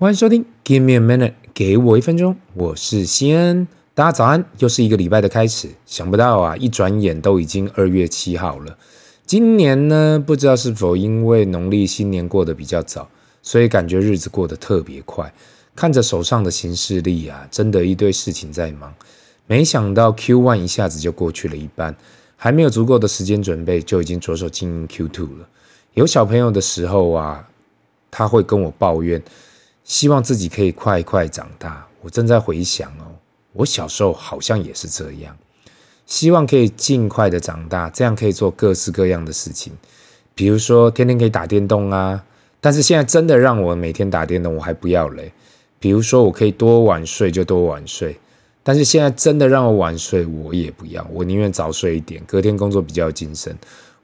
欢迎收听，Give me a minute，给我一分钟，我是西恩，大家早安，又是一个礼拜的开始。想不到啊，一转眼都已经二月七号了。今年呢，不知道是否因为农历新年过得比较早，所以感觉日子过得特别快。看着手上的行事历啊，真的一堆事情在忙。没想到 Q One 一下子就过去了一半，还没有足够的时间准备，就已经着手经营 Q Two 了。有小朋友的时候啊，他会跟我抱怨。希望自己可以快快长大。我正在回想哦，我小时候好像也是这样，希望可以尽快的长大，这样可以做各式各样的事情，比如说天天可以打电动啊。但是现在真的让我每天打电动，我还不要嘞。比如说我可以多晚睡就多晚睡，但是现在真的让我晚睡，我也不要，我宁愿早睡一点，隔天工作比较精神。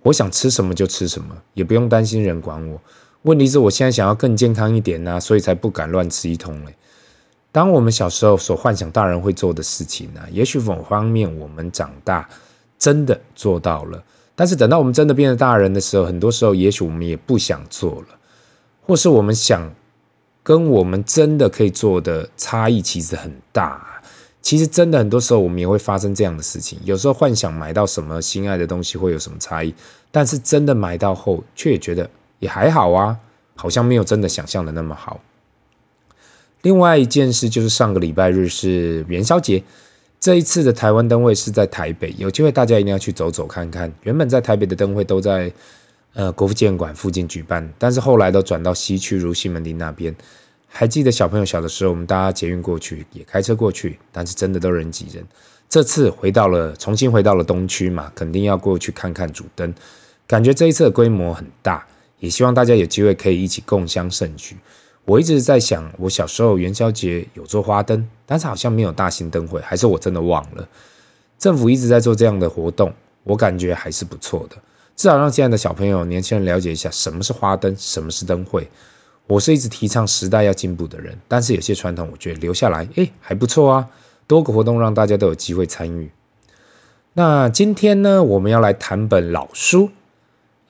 我想吃什么就吃什么，也不用担心人管我。问题是我现在想要更健康一点呢、所以才不敢乱吃一通嘞。当我们小时候所幻想大人会做的事情呢、也许某方面我们长大真的做到了，但是等到我们真的变成大人的时候，很多时候也许我们也不想做了，或是我们想跟我们真的可以做的差异其实很大。其实真的很多时候我们也会发生这样的事情，有时候幻想买到什么心爱的东西会有什么差异，但是真的买到后却也觉得。也还好啊，好像没有真的想象的那么好。另外一件事就是上个礼拜日是元宵节，这一次的台湾灯会是在台北，有机会大家一定要去走走看看。原本在台北的灯会都在呃国父纪念馆附近举办，但是后来都转到西区如西门町那边。还记得小朋友小的时候，我们搭捷运过去，也开车过去，但是真的都人挤人。这次回到了重新回到了东区嘛，肯定要过去看看主灯，感觉这一次的规模很大。也希望大家有机会可以一起共襄盛举。我一直在想，我小时候元宵节有做花灯，但是好像没有大型灯会，还是我真的忘了。政府一直在做这样的活动，我感觉还是不错的，至少让现在的小朋友、年轻人了解一下什么是花灯，什么是灯会。我是一直提倡时代要进步的人，但是有些传统，我觉得留下来，诶，还不错啊。多个活动让大家都有机会参与。那今天呢，我们要来谈本老书。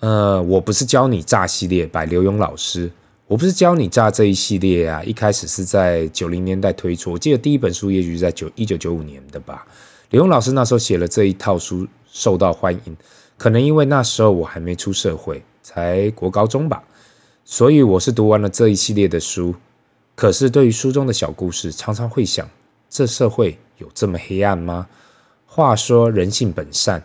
呃，我不是教你诈系列，by 刘勇老师。我不是教你诈这一系列啊，一开始是在九零年代推出，我记得第一本书也许是在九一九九五年的吧。刘勇老师那时候写了这一套书，受到欢迎，可能因为那时候我还没出社会，才国高中吧，所以我是读完了这一系列的书。可是对于书中的小故事，常常会想，这社会有这么黑暗吗？话说人性本善。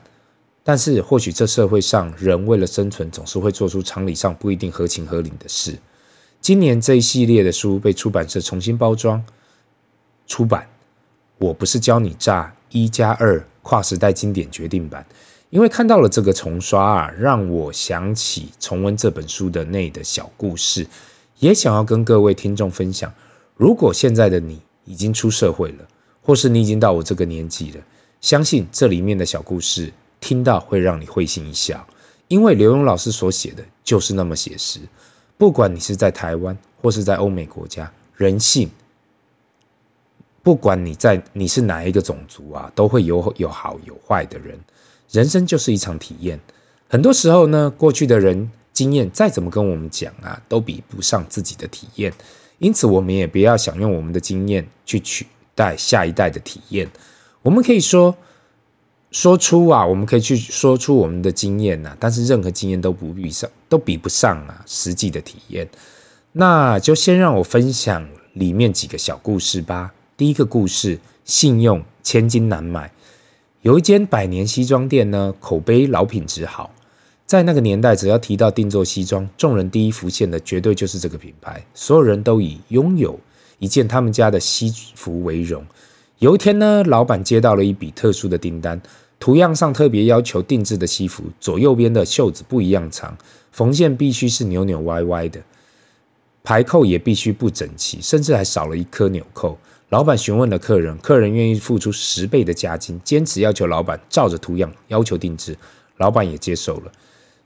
但是，或许这社会上人为了生存，总是会做出常理上不一定合情合理的事。今年这一系列的书被出版社重新包装出版。我不是教你诈一加二跨时代经典决定版，因为看到了这个重刷啊，让我想起重温这本书的内的小故事，也想要跟各位听众分享。如果现在的你已经出社会了，或是你已经到我这个年纪了，相信这里面的小故事。听到会让你会心一笑，因为刘墉老师所写的就是那么写实。不管你是在台湾或是在欧美国家，人性，不管你在你是哪一个种族啊，都会有有好有坏的人。人生就是一场体验，很多时候呢，过去的人经验再怎么跟我们讲啊，都比不上自己的体验。因此，我们也不要想用我们的经验去取代下一代的体验。我们可以说。说出啊，我们可以去说出我们的经验呐，但是任何经验都不比上，都比不上啊实际的体验。那就先让我分享里面几个小故事吧。第一个故事，信用千金难买。有一间百年西装店呢，口碑老品质好。在那个年代，只要提到定做西装，众人第一浮现的绝对就是这个品牌，所有人都以拥有一件他们家的西服为荣。有一天呢，老板接到了一笔特殊的订单。图样上特别要求定制的西服，左右边的袖子不一样长，缝线必须是扭扭歪歪的，排扣也必须不整齐，甚至还少了一颗纽扣。老板询问了客人，客人愿意付出十倍的加金，坚持要求老板照着图样要求定制，老板也接受了。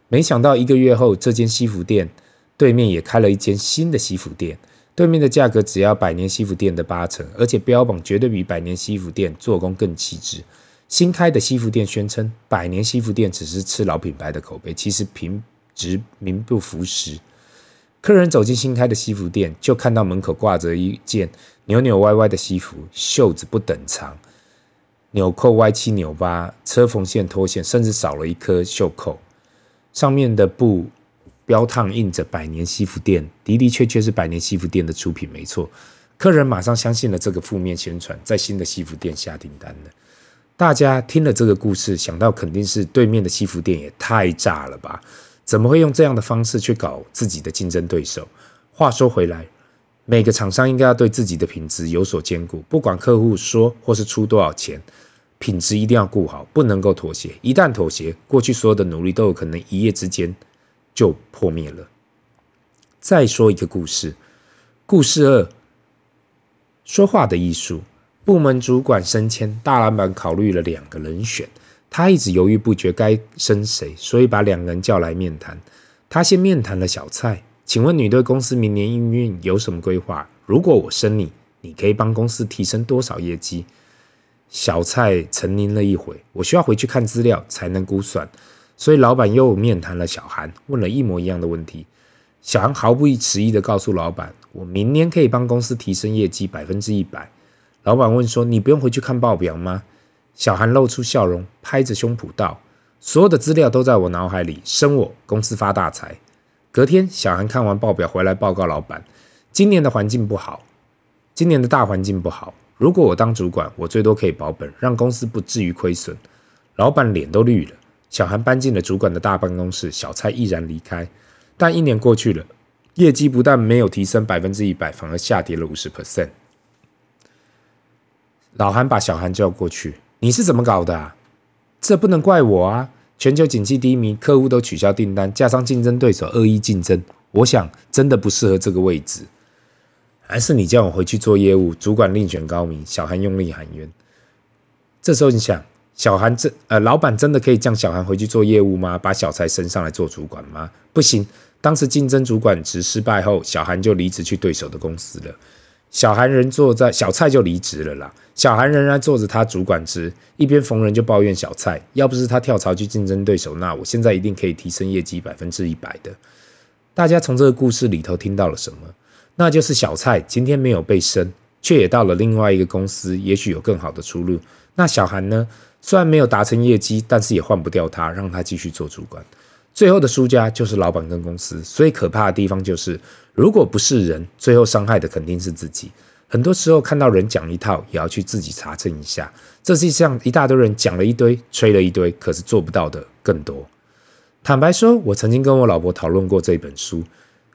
没想到一个月后，这间西服店对面也开了一间新的西服店，对面的价格只要百年西服店的八成，而且标榜绝对比百年西服店做工更细致。新开的西服店宣称，百年西服店只是吃老品牌的口碑，其实品质名不符实。客人走进新开的西服店，就看到门口挂着一件扭扭歪歪的西服，袖子不等长，纽扣歪七扭八，车缝线脱线，甚至少了一颗袖扣。上面的布标烫印着“百年西服店”，的的确确是百年西服店的出品，没错。客人马上相信了这个负面宣传，在新的西服店下订单了。大家听了这个故事，想到肯定是对面的西服店也太炸了吧？怎么会用这样的方式去搞自己的竞争对手？话说回来，每个厂商应该要对自己的品质有所兼顾，不管客户说或是出多少钱，品质一定要顾好，不能够妥协。一旦妥协，过去所有的努力都有可能一夜之间就破灭了。再说一个故事，故事二：说话的艺术。部门主管升迁，大老板考虑了两个人选。他一直犹豫不决该升谁，所以把两个人叫来面谈。他先面谈了小蔡，请问你对公司明年营运有什么规划？如果我升你，你可以帮公司提升多少业绩？小蔡沉吟了一会，我需要回去看资料才能估算。所以老板又面谈了小韩，问了一模一样的问题。小韩毫不迟疑地告诉老板，我明年可以帮公司提升业绩百分之一百。老板问说，你不用回去看报表吗？小韩露出笑容，拍着胸脯道：“所有的资料都在我脑海里，升我，公司发大财。”隔天，小韩看完报表回来报告老板：“今年的环境不好，今年的大环境不好。如果我当主管，我最多可以保本，让公司不至于亏损。”老板脸都绿了。小韩搬进了主管的大办公室，小蔡毅然离开。但一年过去了，业绩不但没有提升百分之一百，反而下跌了五十 percent。老韩把小韩叫过去。你是怎么搞的啊？这不能怪我啊！全球景气低迷，客户都取消订单，加上竞争对手恶意竞争，我想真的不适合这个位置。还是你叫我回去做业务？主管另选高明。小韩用力喊冤。这时候你想，小韩这呃，老板真的可以叫小韩回去做业务吗？把小蔡升上来做主管吗？不行。当时竞争主管职失败后，小韩就离职去对手的公司了。小韩人坐在小蔡就离职了啦。小韩仍然做着他主管职，一边逢人就抱怨小蔡，要不是他跳槽去竞争对手，那我现在一定可以提升业绩百分之一百的。大家从这个故事里头听到了什么？那就是小蔡今天没有被升，却也到了另外一个公司，也许有更好的出路。那小韩呢？虽然没有达成业绩，但是也换不掉他，让他继续做主管。最后的输家就是老板跟公司。所以可怕的地方就是，如果不是人，最后伤害的肯定是自己。很多时候看到人讲一套，也要去自己查证一下。这世界上一大堆人讲了一堆，吹了一堆，可是做不到的更多。坦白说，我曾经跟我老婆讨论过这本书，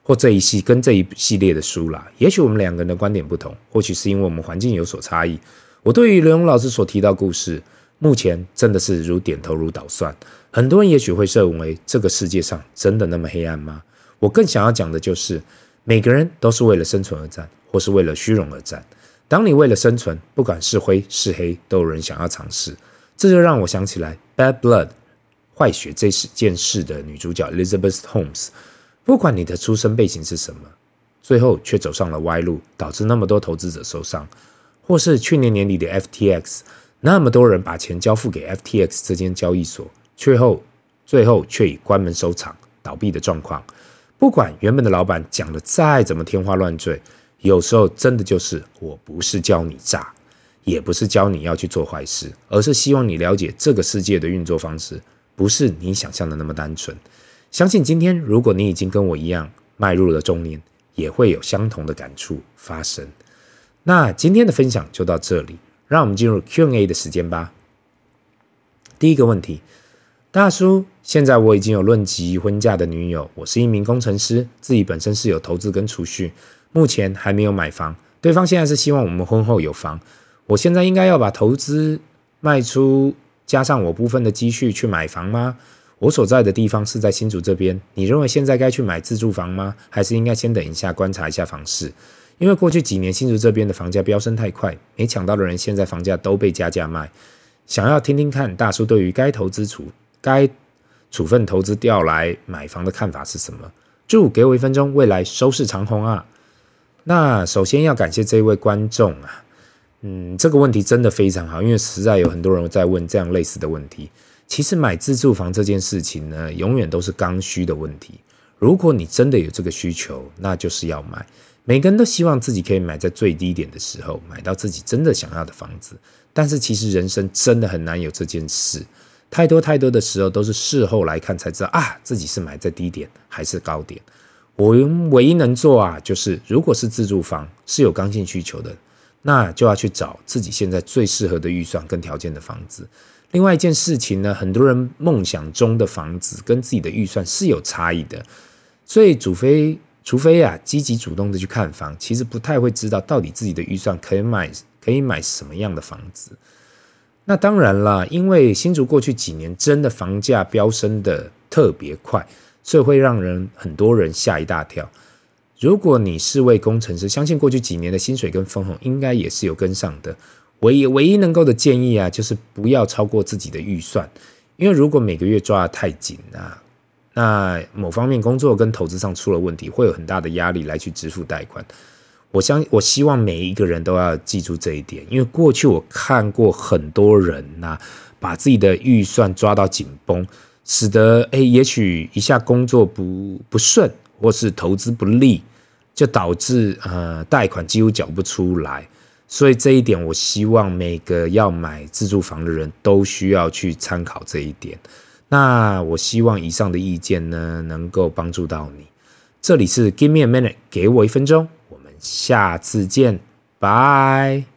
或这一系跟这一系列的书啦。也许我们两个人的观点不同，或许是因为我们环境有所差异。我对于刘勇老师所提到故事，目前真的是如点头如捣蒜。很多人也许会认为，这个世界上真的那么黑暗吗？我更想要讲的就是，每个人都是为了生存而战。或是为了虚荣而战。当你为了生存，不管是灰是黑，都有人想要尝试。这就让我想起来《Bad Blood》坏血这件事的女主角 Elizabeth Holmes。不管你的出身背景是什么，最后却走上了歪路，导致那么多投资者受伤。或是去年年底的 FTX，那么多人把钱交付给 FTX 这间交易所，最后最后却以关门收场、倒闭的状况。不管原本的老板讲的再怎么天花乱坠。有时候真的就是，我不是教你诈，也不是教你要去做坏事，而是希望你了解这个世界的运作方式，不是你想象的那么单纯。相信今天如果你已经跟我一样迈入了中年，也会有相同的感触发生。那今天的分享就到这里，让我们进入 Q&A 的时间吧。第一个问题，大叔，现在我已经有论及婚嫁的女友，我是一名工程师，自己本身是有投资跟储蓄。目前还没有买房，对方现在是希望我们婚后有房。我现在应该要把投资卖出，加上我部分的积蓄去买房吗？我所在的地方是在新竹这边，你认为现在该去买自住房吗？还是应该先等一下观察一下房市？因为过去几年新竹这边的房价飙升太快，没抢到的人现在房价都被加价卖。想要听听看大叔对于该投资处该处分投资调来买房的看法是什么？祝给我一分钟，未来收视长虹啊！那首先要感谢这位观众啊，嗯，这个问题真的非常好，因为实在有很多人在问这样类似的问题。其实买自住房这件事情呢，永远都是刚需的问题。如果你真的有这个需求，那就是要买。每个人都希望自己可以买在最低点的时候，买到自己真的想要的房子。但是其实人生真的很难有这件事，太多太多的时候都是事后来看才知道啊，自己是买在低点还是高点。我唯一能做啊，就是如果是自住房是有刚性需求的，那就要去找自己现在最适合的预算跟条件的房子。另外一件事情呢，很多人梦想中的房子跟自己的预算是有差异的，所以除非除非啊积极主动的去看房，其实不太会知道到底自己的预算可以买可以买什么样的房子。那当然了，因为新竹过去几年真的房价飙升的特别快，所以会让人很多人吓一大跳。如果你是位工程师，相信过去几年的薪水跟分红应该也是有跟上的。唯一唯一能够的建议啊，就是不要超过自己的预算，因为如果每个月抓得太紧啊，那某方面工作跟投资上出了问题，会有很大的压力来去支付贷款。我相我希望每一个人都要记住这一点，因为过去我看过很多人呐、把自己的预算抓到紧绷，使得诶，也许一下工作不不顺，或是投资不利，就导致呃贷款几乎缴不出来。所以这一点，我希望每个要买自住房的人都需要去参考这一点。那我希望以上的意见呢，能够帮助到你。这里是 Give me a minute，给我一分钟，我们下次见，拜。